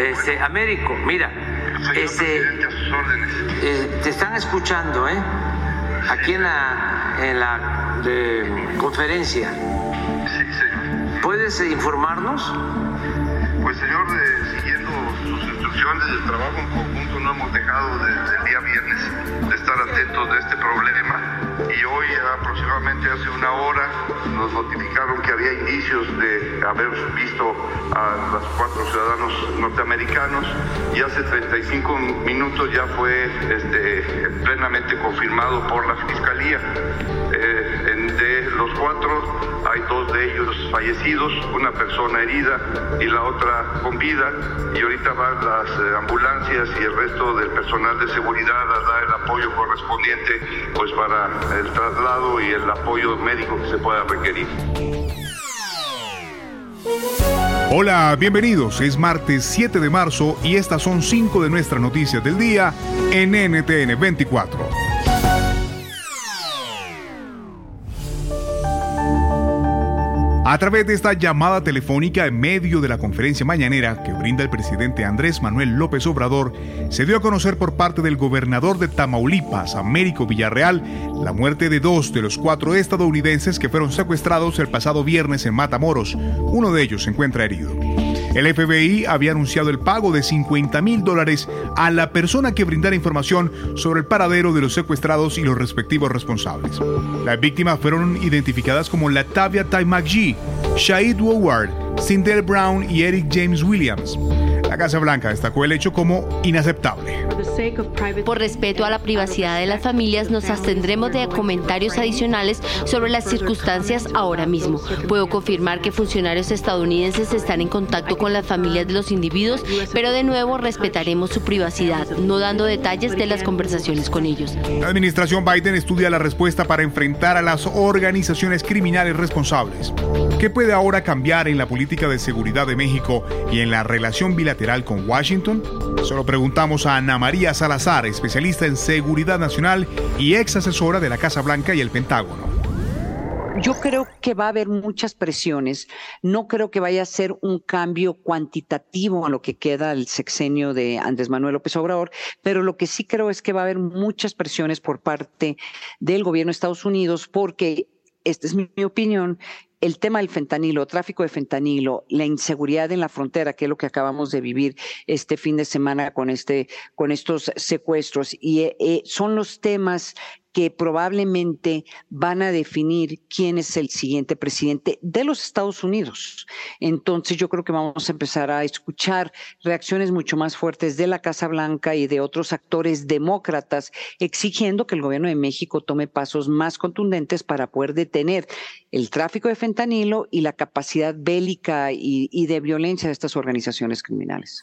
Este, Américo, mira, este, eh, te están escuchando, ¿eh? Aquí en la, en la conferencia. Sí, señor. ¿Puedes informarnos? Pues, señor, siguiendo sus instrucciones del trabajo en conjunto, no hemos dejado desde el día viernes de estar atentos de este problema hoy aproximadamente hace una hora nos notificaron que había indicios de haber visto a los cuatro ciudadanos norteamericanos y hace 35 minutos ya fue este, plenamente confirmado por la Fiscalía. Eh, de los cuatro hay dos de ellos fallecidos, una persona herida y la otra con vida y ahorita van las eh, ambulancias y el resto del personal de seguridad a dar el apoyo correspondiente pues para el traslado y el apoyo médico que se pueda requerir. Hola, bienvenidos. Es martes 7 de marzo y estas son cinco de nuestras noticias del día en NTN 24. A través de esta llamada telefónica en medio de la conferencia mañanera que brinda el presidente Andrés Manuel López Obrador, se dio a conocer por parte del gobernador de Tamaulipas, Américo Villarreal, la muerte de dos de los cuatro estadounidenses que fueron secuestrados el pasado viernes en Matamoros. Uno de ellos se encuentra herido. El FBI había anunciado el pago de 50 mil dólares a la persona que brindara información sobre el paradero de los secuestrados y los respectivos responsables. Las víctimas fueron identificadas como Latavia Tai McGee, Shahid Woward, Cindel Brown y Eric James Williams. Casa Blanca destacó el hecho como inaceptable. Por respeto a la privacidad de las familias, nos abstendremos de comentarios adicionales sobre las circunstancias ahora mismo. Puedo confirmar que funcionarios estadounidenses están en contacto con las familias de los individuos, pero de nuevo respetaremos su privacidad, no dando detalles de las conversaciones con ellos. La administración Biden estudia la respuesta para enfrentar a las organizaciones criminales responsables. ¿Qué puede ahora cambiar en la política de seguridad de México y en la relación bilateral con Washington? Solo preguntamos a Ana María Salazar, especialista en seguridad nacional y ex asesora de la Casa Blanca y el Pentágono. Yo creo que va a haber muchas presiones. No creo que vaya a ser un cambio cuantitativo a lo que queda el sexenio de Andrés Manuel López Obrador, pero lo que sí creo es que va a haber muchas presiones por parte del gobierno de Estados Unidos porque esta es mi, opinión, el tema del fentanilo, tráfico de fentanilo, la inseguridad en la frontera, que es lo que acabamos de vivir este fin de semana con este, con estos secuestros, y eh, eh, son los temas que probablemente van a definir quién es el siguiente presidente de los Estados Unidos. Entonces yo creo que vamos a empezar a escuchar reacciones mucho más fuertes de la Casa Blanca y de otros actores demócratas exigiendo que el gobierno de México tome pasos más contundentes para poder detener el tráfico de fentanilo y la capacidad bélica y, de violencia de estas organizaciones criminales.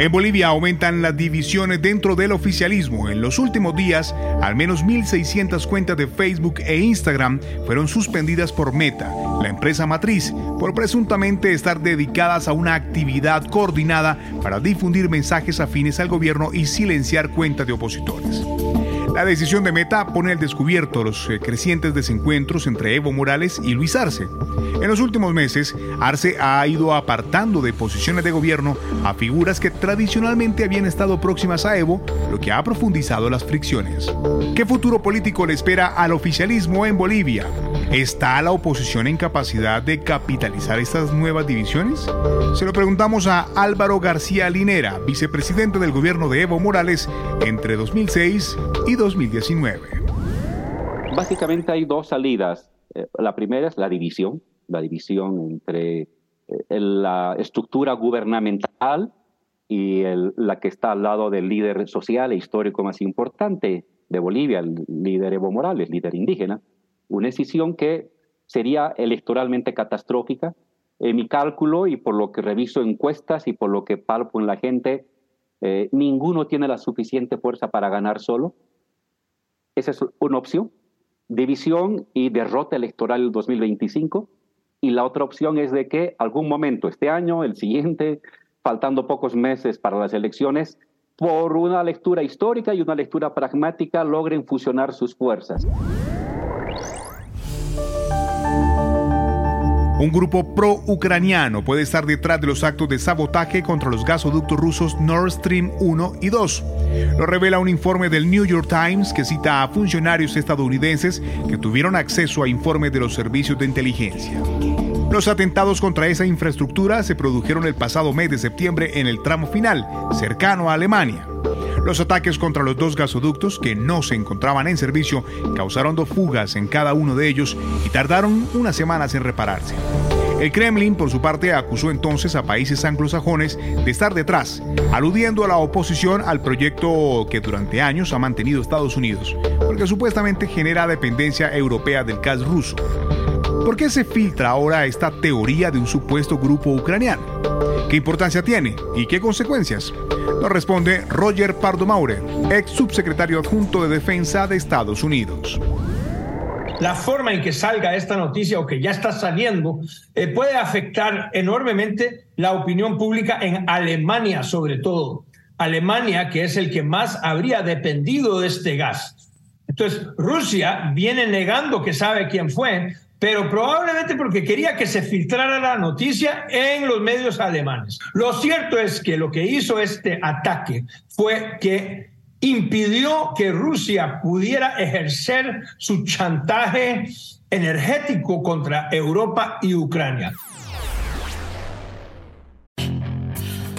En Bolivia aumentan las divisiones dentro del oficialismo. En los últimos días, al menos 1.600 cuentas de Facebook e Instagram fueron suspendidas por Meta, la empresa matriz, por presuntamente estar dedicadas a una actividad coordinada para difundir mensajes afines al gobierno y silenciar cuentas de opositores. La decisión de Meta pone al descubierto los eh, crecientes desencuentros entre Evo Morales y Luis Arce. En los últimos meses, Arce ha ido apartando de posiciones de gobierno a figuras que tradicionalmente habían estado próximas a Evo, lo que ha profundizado las fricciones. ¿Qué futuro político le espera al oficialismo en Bolivia? ¿Está la oposición en capacidad de capitalizar estas nuevas divisiones? Se lo preguntamos a Álvaro García Linera, vicepresidente del gobierno de Evo Morales entre 2006 y 2019. Básicamente hay dos salidas. Eh, la primera es la división, la división entre eh, la estructura gubernamental y la que está al lado del líder social e histórico más importante de Bolivia, el líder Evo Morales, líder indígena. Una decisión que sería electoralmente catastrófica. En mi cálculo y por lo que reviso encuestas y por lo que palpo en la gente, eh, ninguno tiene la suficiente fuerza para ganar solo. Esa es una opción. División y derrota electoral el 2025. Y la otra opción es de que algún momento, este año, el siguiente, faltando pocos meses para las elecciones, por una lectura histórica y una lectura pragmática, logren fusionar sus fuerzas. Un grupo pro-ucraniano puede estar detrás de los actos de sabotaje contra los gasoductos rusos Nord Stream 1 y 2. Lo revela un informe del New York Times que cita a funcionarios estadounidenses que tuvieron acceso a informes de los servicios de inteligencia. Los atentados contra esa infraestructura se produjeron el pasado mes de septiembre en el tramo final, cercano a Alemania. Los ataques contra los dos gasoductos que no se encontraban en servicio causaron dos fugas en cada uno de ellos y tardaron unas semanas en repararse. El Kremlin, por su parte, acusó entonces a países anglosajones de estar detrás, aludiendo a la oposición al proyecto que durante años ha mantenido Estados Unidos, porque supuestamente genera dependencia europea del gas ruso. ¿Por qué se filtra ahora esta teoría de un supuesto grupo ucraniano? ¿Qué importancia tiene y qué consecuencias? Nos responde Roger Pardo Maurer, ex subsecretario adjunto de Defensa de Estados Unidos. La forma en que salga esta noticia o que ya está saliendo eh, puede afectar enormemente la opinión pública en Alemania sobre todo. Alemania, que es el que más habría dependido de este gas. Entonces, Rusia viene negando que sabe quién fue, pero probablemente porque quería que se filtrara la noticia en los medios alemanes. Lo cierto es que lo que hizo este ataque fue que impidió que Rusia pudiera ejercer su chantaje energético contra Europa y Ucrania.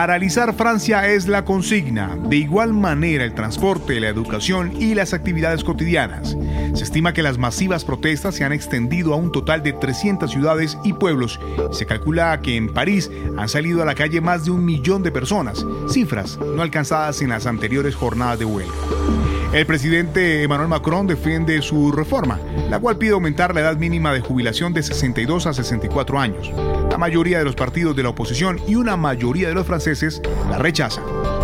Paralizar Francia es la consigna, de igual manera el transporte, la educación y las actividades cotidianas. Se estima que las masivas protestas se han extendido a un total de 300 ciudades y pueblos. Se calcula que en París han salido a la calle más de un millón de personas, cifras no alcanzadas en las anteriores jornadas de huelga. El presidente Emmanuel Macron defiende su reforma, la cual pide aumentar la edad mínima de jubilación de 62 a 64 años. Mayoría de los partidos de la oposición y una mayoría de los franceses la rechazan.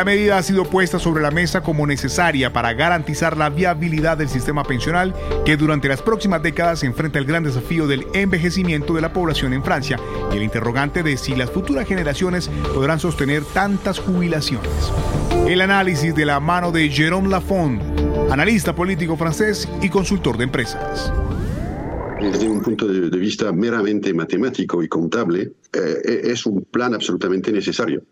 La medida ha sido puesta sobre la mesa como necesaria para garantizar la viabilidad del sistema pensional que durante las próximas décadas enfrenta el gran desafío del envejecimiento de la población en Francia y el interrogante de si las futuras generaciones podrán sostener tantas jubilaciones. El análisis de la mano de Jérôme Lafont, analista político francés y consultor de empresas desde un punto de, vista meramente matemático y contable, eh, es un plan absolutamente necesario.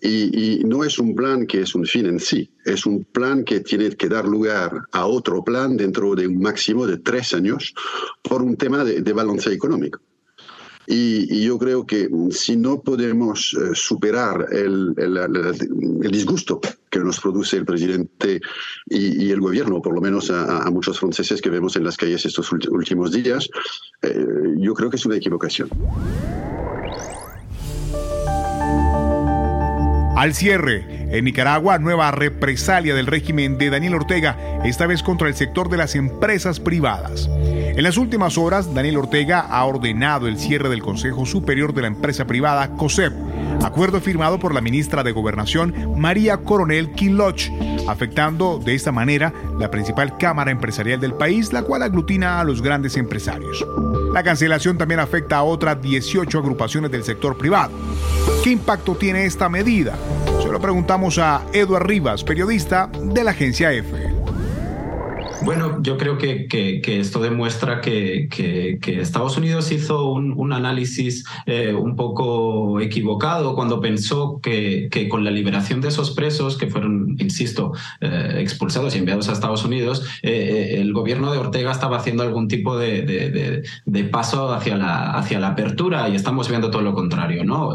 Y, no es un plan que es un fin en sí, es un plan que tiene que dar lugar a otro plan dentro de un máximo de tres años por un tema de, balance económico. Y, yo creo que si no podemos eh, superar el, disgusto que nos produce el presidente y, el gobierno, por lo menos a, muchos franceses que vemos en las calles estos últimos días, eh, yo creo que es una equivocación. Al cierre, en Nicaragua, nueva represalia del régimen de Daniel Ortega, esta vez contra el sector de las empresas privadas. En las últimas horas, Daniel Ortega ha ordenado el cierre del Consejo Superior de la Empresa Privada, COSEP, acuerdo firmado por la ministra de Gobernación, María Coronel Quinloch, afectando de esta manera la principal cámara empresarial del país, la cual aglutina a los grandes empresarios. La cancelación también afecta a otras 18 agrupaciones del sector privado. ¿Qué impacto tiene esta medida? Se lo preguntamos a Eduard Rivas, periodista de la agencia EFE. Bueno, yo creo que, esto demuestra que, Estados Unidos hizo un, análisis eh, un poco equivocado cuando pensó que, con la liberación de esos presos, que fueron, insisto, eh, expulsados y enviados a Estados Unidos, eh, el gobierno de Ortega estaba haciendo algún tipo de, paso hacia la, hacia la apertura y estamos viendo todo lo contrario. ¿no?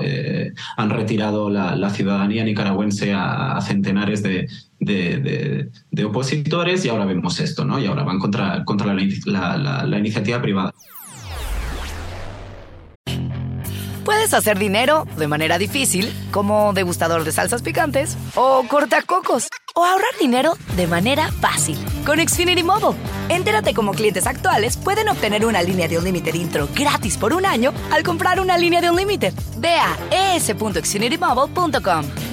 han retirado la, ciudadanía nicaragüense a centenares de, de, opositores y ahora vemos esto, ¿no? Y ahora van contra, contra la, iniciativa privada. Puedes hacer dinero de manera difícil, como degustador de salsas picantes, o cortacocos, o ahorrar dinero de manera fácil con Xfinity Mobile. Entérate cómo clientes actuales pueden obtener una línea de un límite intro gratis por un año al comprar una línea de un límite. Ve a es.xfinitymobile.com.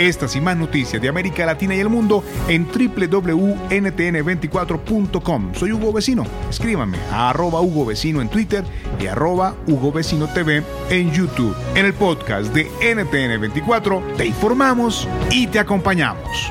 Estas y más noticias de América Latina y el mundo en www.ntn24.com. Soy Hugo Vecino. Escríbanme a arroba Hugo Vecino en Twitter y arroba Hugo Vecino TV en YouTube. En el podcast de NTN24 te informamos y te acompañamos.